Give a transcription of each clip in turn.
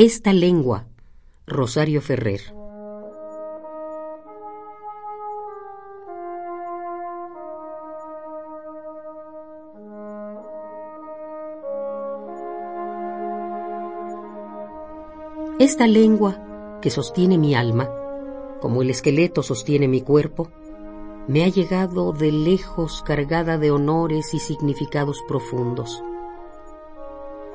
Esta lengua, Rosario Ferrer. Esta lengua que sostiene mi alma, como el esqueleto sostiene mi cuerpo, me ha llegado de lejos cargada de honores y significados profundos.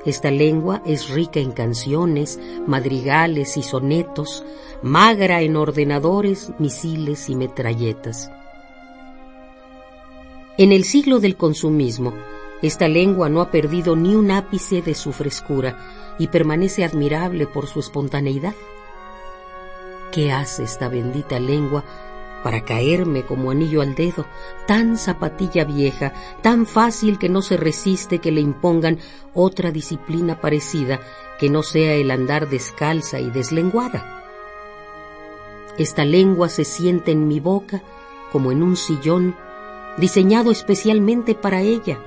Esta lengua es rica en canciones, madrigales y sonetos, magra en ordenadores, misiles y metralletas. En el siglo del consumismo, esta lengua no ha perdido ni un ápice de su frescura y permanece admirable por su espontaneidad. ¿Qué hace esta bendita lengua para caerme como anillo al dedo, tan zapatilla vieja, tan fácil que no se resiste que le impongan otra disciplina parecida que no sea el andar descalza y deslenguada? Esta lengua se siente en mi boca como en un sillón diseñado especialmente para ella,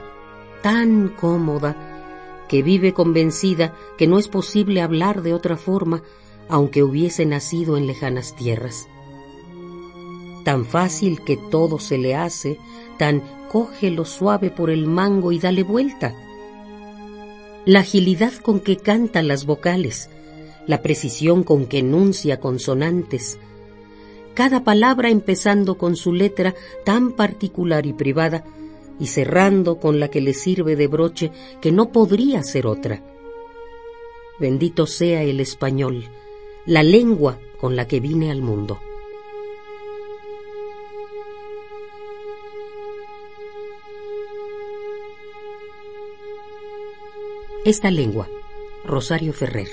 tan cómoda que vive convencida que no es posible hablar de otra forma aunque hubiese nacido en lejanas tierras. Tan fácil que todo se le hace, tan cógelo suave por el mango y dale vuelta. La agilidad con que canta las vocales, la precisión con que enuncia consonantes, cada palabra empezando con su letra tan particular y privada, y cerrando con la que le sirve de broche que no podría ser otra. Bendito sea el español, la lengua con la que vine al mundo. Esta lengua, Rosario Ferrer.